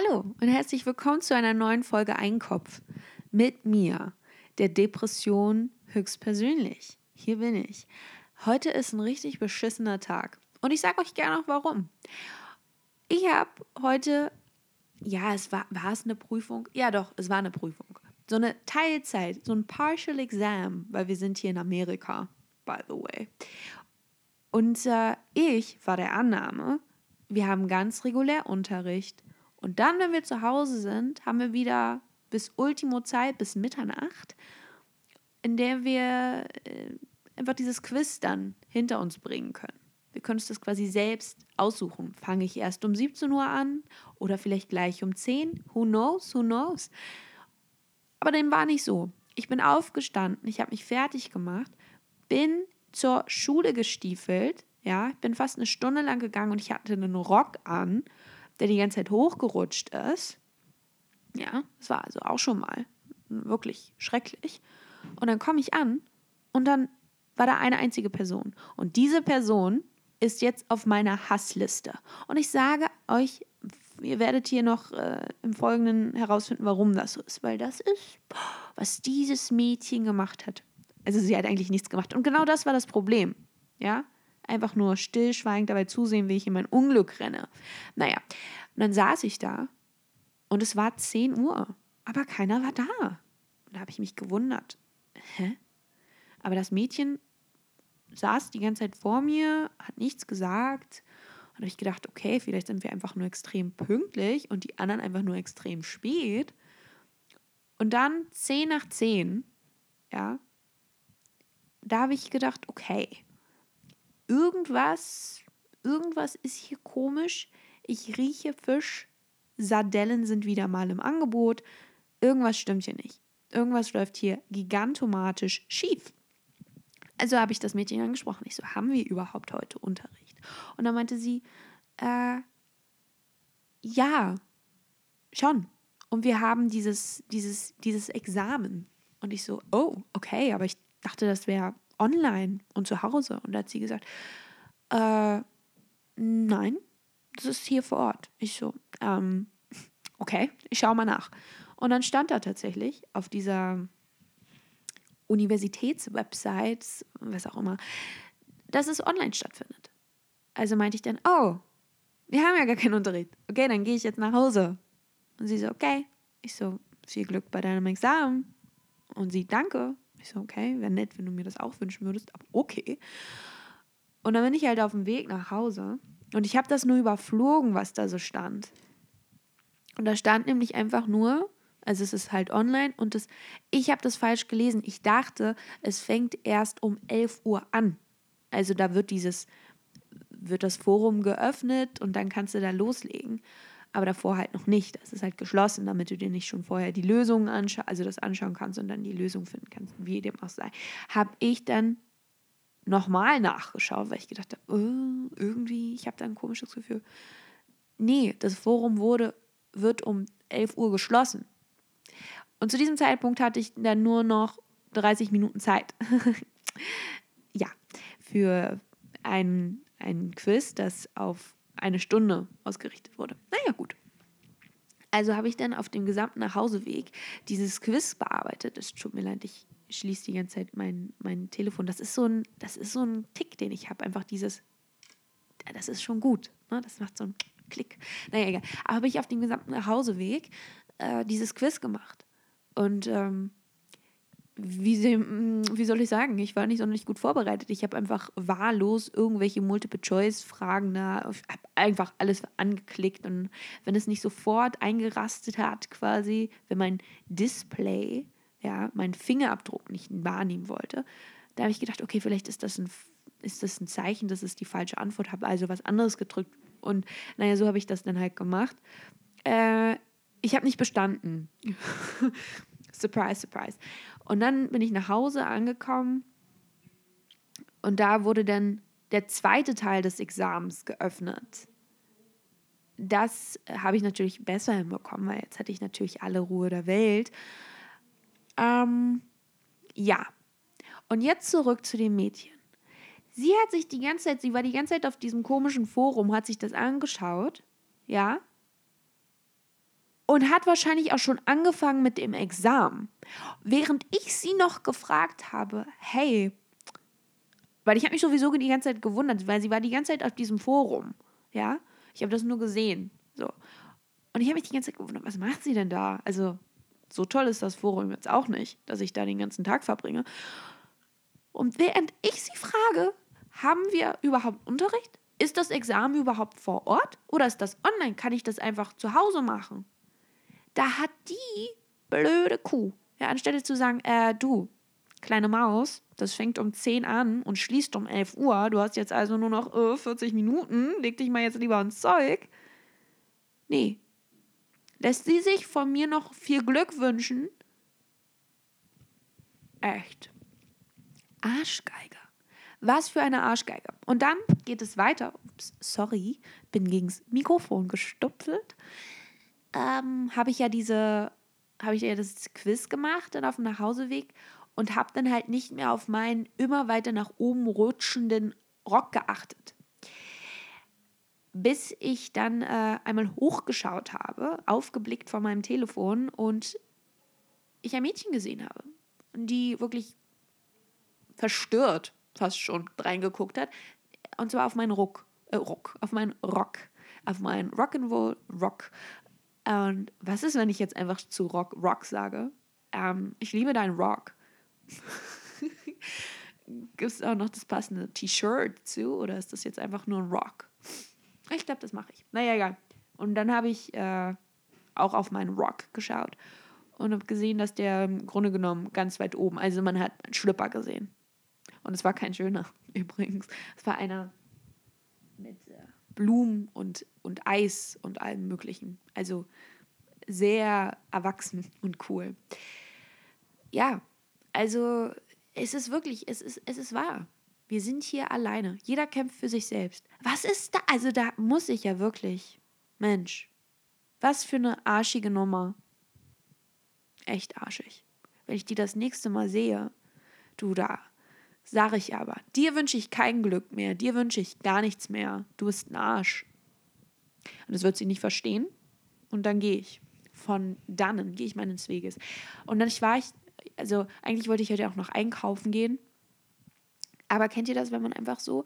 Hallo und herzlich willkommen zu einer neuen Folge Einkopf mit mir, der Depression höchstpersönlich. Hier bin ich. Heute ist ein richtig beschissener Tag und ich sage euch gerne auch warum. Ich habe heute, ja, es war, war es eine Prüfung? Ja, doch, es war eine Prüfung. So eine Teilzeit, so ein Partial Exam, weil wir sind hier in Amerika, by the way. Und äh, ich war der Annahme, wir haben ganz regulär Unterricht. Und dann, wenn wir zu Hause sind, haben wir wieder bis Ultimo Zeit, bis Mitternacht, in der wir äh, einfach dieses Quiz dann hinter uns bringen können. Wir können uns das quasi selbst aussuchen. Fange ich erst um 17 Uhr an oder vielleicht gleich um 10? Who knows? Who knows? Aber dem war nicht so. Ich bin aufgestanden, ich habe mich fertig gemacht, bin zur Schule gestiefelt. Ja, ich bin fast eine Stunde lang gegangen und ich hatte einen Rock an, der die ganze Zeit hochgerutscht ist. Ja, das war also auch schon mal wirklich schrecklich. Und dann komme ich an und dann war da eine einzige Person. Und diese Person ist jetzt auf meiner Hassliste. Und ich sage euch, ihr werdet hier noch äh, im Folgenden herausfinden, warum das so ist. Weil das ist, was dieses Mädchen gemacht hat. Also sie hat eigentlich nichts gemacht. Und genau das war das Problem. Ja, einfach nur stillschweigend dabei zusehen, wie ich in mein Unglück renne. Naja, und dann saß ich da und es war 10 Uhr, aber keiner war da. Und da habe ich mich gewundert. Hä? Aber das Mädchen saß die ganze Zeit vor mir, hat nichts gesagt. Und habe ich gedacht, okay, vielleicht sind wir einfach nur extrem pünktlich und die anderen einfach nur extrem spät. Und dann 10 nach 10, ja, da habe ich gedacht, okay, irgendwas, irgendwas ist hier komisch. Ich rieche Fisch. Sardellen sind wieder mal im Angebot. Irgendwas stimmt hier nicht. Irgendwas läuft hier gigantomatisch schief. Also habe ich das Mädchen angesprochen. Ich so, haben wir überhaupt heute Unterricht? Und dann meinte sie, äh, ja, schon. Und wir haben dieses, dieses, dieses Examen. Und ich so, oh, okay, aber ich dachte, das wäre online und zu Hause. Und da hat sie gesagt, äh, nein, das ist hier vor Ort. Ich so, ähm, okay, ich schaue mal nach. Und dann stand da tatsächlich auf dieser Universitätswebsite, was auch immer, dass es online stattfindet. Also meinte ich dann, oh, wir haben ja gar keinen Unterricht. Okay, dann gehe ich jetzt nach Hause. Und sie so, okay. Ich so, viel Glück bei deinem Examen. Und sie, danke. Ich so, okay, wäre nett, wenn du mir das auch wünschen würdest, aber okay. Und dann bin ich halt auf dem Weg nach Hause und ich habe das nur überflogen, was da so stand. Und da stand nämlich einfach nur, also es ist halt online und das, ich habe das falsch gelesen. Ich dachte, es fängt erst um 11 Uhr an. Also da wird dieses, wird das Forum geöffnet und dann kannst du da loslegen aber davor halt noch nicht. Das ist halt geschlossen, damit du dir nicht schon vorher die Lösungen anschauen, also das anschauen kannst und dann die Lösung finden kannst, wie dem auch sei. Habe ich dann nochmal nachgeschaut, weil ich gedacht habe, oh, irgendwie, ich habe da ein komisches Gefühl. Nee, das Forum wurde, wird um 11 Uhr geschlossen. Und zu diesem Zeitpunkt hatte ich dann nur noch 30 Minuten Zeit. ja, für ein, ein Quiz, das auf eine Stunde ausgerichtet wurde. Naja, gut. Also habe ich dann auf dem gesamten Nachhauseweg dieses Quiz bearbeitet. Es tut mir leid, ich schließe die ganze Zeit mein, mein Telefon. Das ist so ein, das ist so ein Tick, den ich habe. Einfach dieses, das ist schon gut. Ne? Das macht so einen Klick. Naja, egal. Aber habe ich auf dem gesamten Nachhauseweg äh, dieses Quiz gemacht. Und ähm, wie, sie, mm, wie soll ich sagen, ich war nicht sonderlich gut vorbereitet. Ich habe einfach wahllos irgendwelche Multiple-Choice-Fragen da, habe einfach alles angeklickt und wenn es nicht sofort eingerastet hat, quasi, wenn mein Display, ja, meinen Fingerabdruck nicht wahrnehmen wollte, da habe ich gedacht, okay, vielleicht ist das ein, ist das ein Zeichen, dass es die falsche Antwort habe, also was anderes gedrückt. Und naja, so habe ich das dann halt gemacht. Äh, ich habe nicht bestanden. surprise, surprise. Und dann bin ich nach Hause angekommen und da wurde dann der zweite Teil des Examens geöffnet. Das habe ich natürlich besser hinbekommen, weil jetzt hatte ich natürlich alle Ruhe der Welt. Ähm, ja. Und jetzt zurück zu dem Mädchen. Sie hat sich die ganze Zeit, sie war die ganze Zeit auf diesem komischen Forum, hat sich das angeschaut, ja, und hat wahrscheinlich auch schon angefangen mit dem Examen. Während ich sie noch gefragt habe, hey, weil ich habe mich sowieso die ganze Zeit gewundert, weil sie war die ganze Zeit auf diesem Forum, ja. Ich habe das nur gesehen, so. Und ich habe mich die ganze Zeit gewundert, was macht sie denn da? Also, so toll ist das Forum jetzt auch nicht, dass ich da den ganzen Tag verbringe. Und während ich sie frage, haben wir überhaupt Unterricht? Ist das Examen überhaupt vor Ort oder ist das online? Kann ich das einfach zu Hause machen? Da hat die blöde Kuh, ja, anstelle zu sagen, äh, du, kleine Maus, das fängt um 10 an und schließt um 11 Uhr, du hast jetzt also nur noch äh, 40 Minuten, leg dich mal jetzt lieber ins Zeug. Nee. Lässt sie sich von mir noch viel Glück wünschen? Echt. Arschgeiger. Was für eine Arschgeige. Und dann geht es weiter. Ups, sorry, bin gegens Mikrofon gestupfelt. Ähm, habe ich ja diese, habe ich ja das Quiz gemacht dann auf dem Nachhauseweg und habe dann halt nicht mehr auf meinen immer weiter nach oben rutschenden Rock geachtet. Bis ich dann äh, einmal hochgeschaut habe, aufgeblickt von meinem Telefon und ich ein Mädchen gesehen habe, die wirklich verstört fast schon reingeguckt hat. Und zwar auf meinen Rock, äh, Rock, auf meinen Rock, auf meinen Rock'n'Roll Rock. Und was ist, wenn ich jetzt einfach zu Rock, Rock sage? Ähm, ich liebe deinen Rock. Gibt es auch noch das passende T-Shirt zu oder ist das jetzt einfach nur ein Rock? Ich glaube, das mache ich. Naja, egal. Und dann habe ich äh, auch auf meinen Rock geschaut und habe gesehen, dass der im Grunde genommen ganz weit oben, also man hat einen Schlüpper gesehen. Und es war kein schöner übrigens. Es war einer mit äh, Blumen und, und Eis und allem Möglichen. Also sehr erwachsen und cool. Ja, also es ist wirklich, es ist, es ist wahr. Wir sind hier alleine. Jeder kämpft für sich selbst. Was ist da? Also da muss ich ja wirklich. Mensch, was für eine arschige Nummer. Echt arschig. Wenn ich die das nächste Mal sehe, du da, sage ich aber, dir wünsche ich kein Glück mehr, dir wünsche ich gar nichts mehr. Du bist ein Arsch. Und das wird sie nicht verstehen. Und dann gehe ich. Von dannen gehe ich meines Weges. Und dann war ich also eigentlich wollte ich heute auch noch einkaufen gehen. Aber kennt ihr das, wenn man einfach so,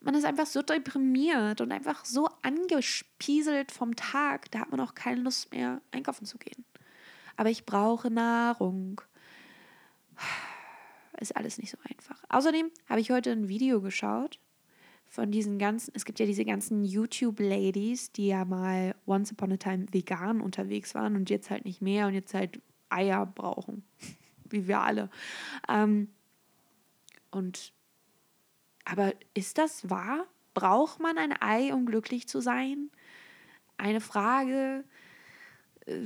man ist einfach so deprimiert und einfach so angespieselt vom Tag, da hat man auch keine Lust mehr, einkaufen zu gehen. Aber ich brauche Nahrung. Ist alles nicht so einfach. Außerdem habe ich heute ein Video geschaut von diesen ganzen, es gibt ja diese ganzen YouTube-Ladies, die ja mal once upon a time vegan unterwegs waren und jetzt halt nicht mehr und jetzt halt Eier brauchen wie wir alle. Ähm, und aber ist das wahr? Braucht man ein Ei, um glücklich zu sein? Eine Frage, äh,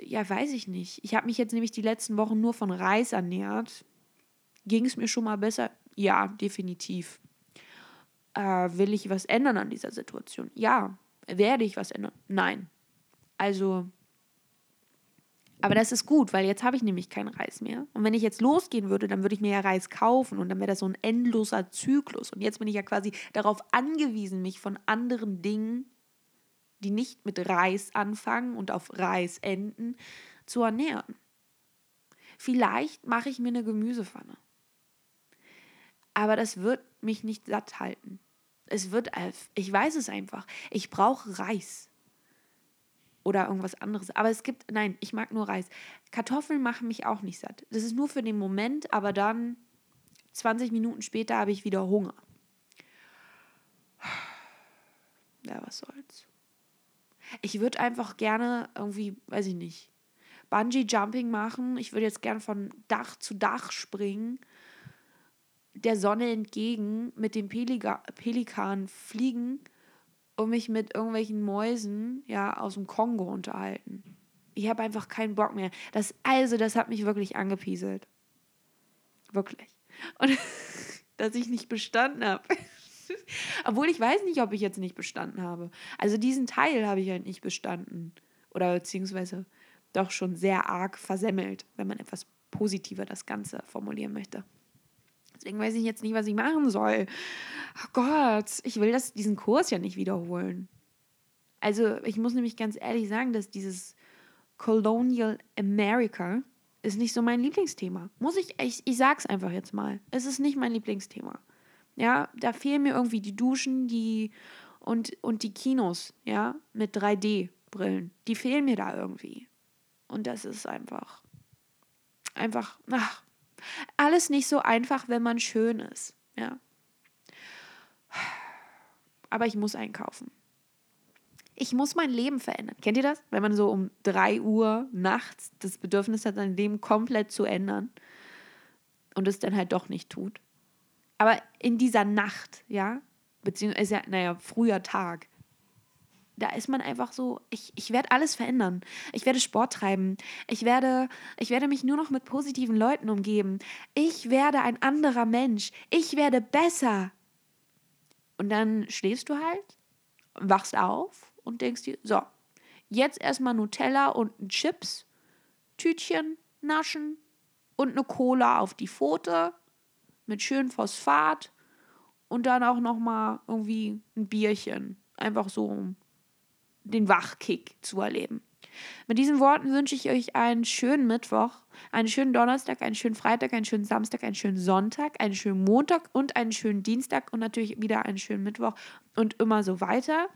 ja, weiß ich nicht. Ich habe mich jetzt nämlich die letzten Wochen nur von Reis ernährt. Ging es mir schon mal besser? Ja, definitiv. Äh, will ich was ändern an dieser Situation? Ja. Werde ich was ändern? Nein. Also aber das ist gut, weil jetzt habe ich nämlich keinen Reis mehr. Und wenn ich jetzt losgehen würde, dann würde ich mir ja Reis kaufen und dann wäre das so ein endloser Zyklus. Und jetzt bin ich ja quasi darauf angewiesen, mich von anderen Dingen, die nicht mit Reis anfangen und auf Reis enden, zu ernähren. Vielleicht mache ich mir eine Gemüsepfanne. Aber das wird mich nicht satt halten. Es wird, ich weiß es einfach. Ich brauche Reis oder irgendwas anderes. Aber es gibt, nein, ich mag nur Reis. Kartoffeln machen mich auch nicht satt. Das ist nur für den Moment, aber dann 20 Minuten später habe ich wieder Hunger. Ja, was soll's. Ich würde einfach gerne irgendwie, weiß ich nicht, Bungee Jumping machen. Ich würde jetzt gerne von Dach zu Dach springen, der Sonne entgegen, mit dem Pelika Pelikan fliegen und mich mit irgendwelchen Mäusen ja aus dem Kongo unterhalten. Ich habe einfach keinen Bock mehr. Das, also, das hat mich wirklich angepieselt. Wirklich. Und dass ich nicht bestanden habe. Obwohl ich weiß nicht, ob ich jetzt nicht bestanden habe. Also diesen Teil habe ich halt nicht bestanden. Oder beziehungsweise doch schon sehr arg versemmelt, wenn man etwas positiver das Ganze formulieren möchte. Deswegen weiß ich jetzt nicht, was ich machen soll. Oh Gott, ich will das, diesen Kurs ja nicht wiederholen. Also ich muss nämlich ganz ehrlich sagen, dass dieses Colonial America ist nicht so mein Lieblingsthema. Muss ich, ich, ich sag's einfach jetzt mal. Es ist nicht mein Lieblingsthema. Ja, da fehlen mir irgendwie die Duschen, die und, und die Kinos, ja, mit 3D-Brillen. Die fehlen mir da irgendwie. Und das ist einfach, einfach, ach, alles nicht so einfach, wenn man schön ist, ja. Aber ich muss einkaufen. Ich muss mein Leben verändern. Kennt ihr das? Wenn man so um 3 Uhr nachts das Bedürfnis hat, sein Leben komplett zu ändern und es dann halt doch nicht tut. Aber in dieser Nacht, ja, beziehungsweise naja, früher Tag, da ist man einfach so, ich, ich werde alles verändern. Ich werde Sport treiben. Ich werde, ich werde mich nur noch mit positiven Leuten umgeben. Ich werde ein anderer Mensch. Ich werde besser. Und dann schläfst du halt, wachst auf und denkst dir, so, jetzt erstmal Nutella und ein Chips, Tütchen naschen und eine Cola auf die Pfote mit schön Phosphat und dann auch noch mal irgendwie ein Bierchen, einfach so um den Wachkick zu erleben. Mit diesen Worten wünsche ich euch einen schönen Mittwoch, einen schönen Donnerstag, einen schönen Freitag, einen schönen Samstag, einen schönen Sonntag, einen schönen Montag und einen schönen Dienstag und natürlich wieder einen schönen Mittwoch und immer so weiter.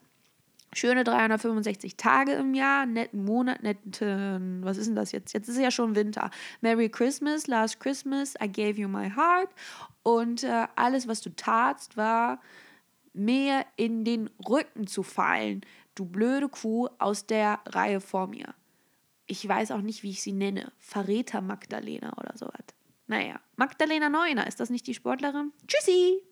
Schöne 365 Tage im Jahr, netten Monat, netten, was ist denn das jetzt? Jetzt ist ja schon Winter. Merry Christmas, Last Christmas, I gave you my heart. Und äh, alles, was du tatst, war mir in den Rücken zu fallen, du blöde Kuh aus der Reihe vor mir. Ich weiß auch nicht, wie ich sie nenne. Verräter Magdalena oder sowas. Naja, Magdalena Neuner, ist das nicht die Sportlerin? Tschüssi!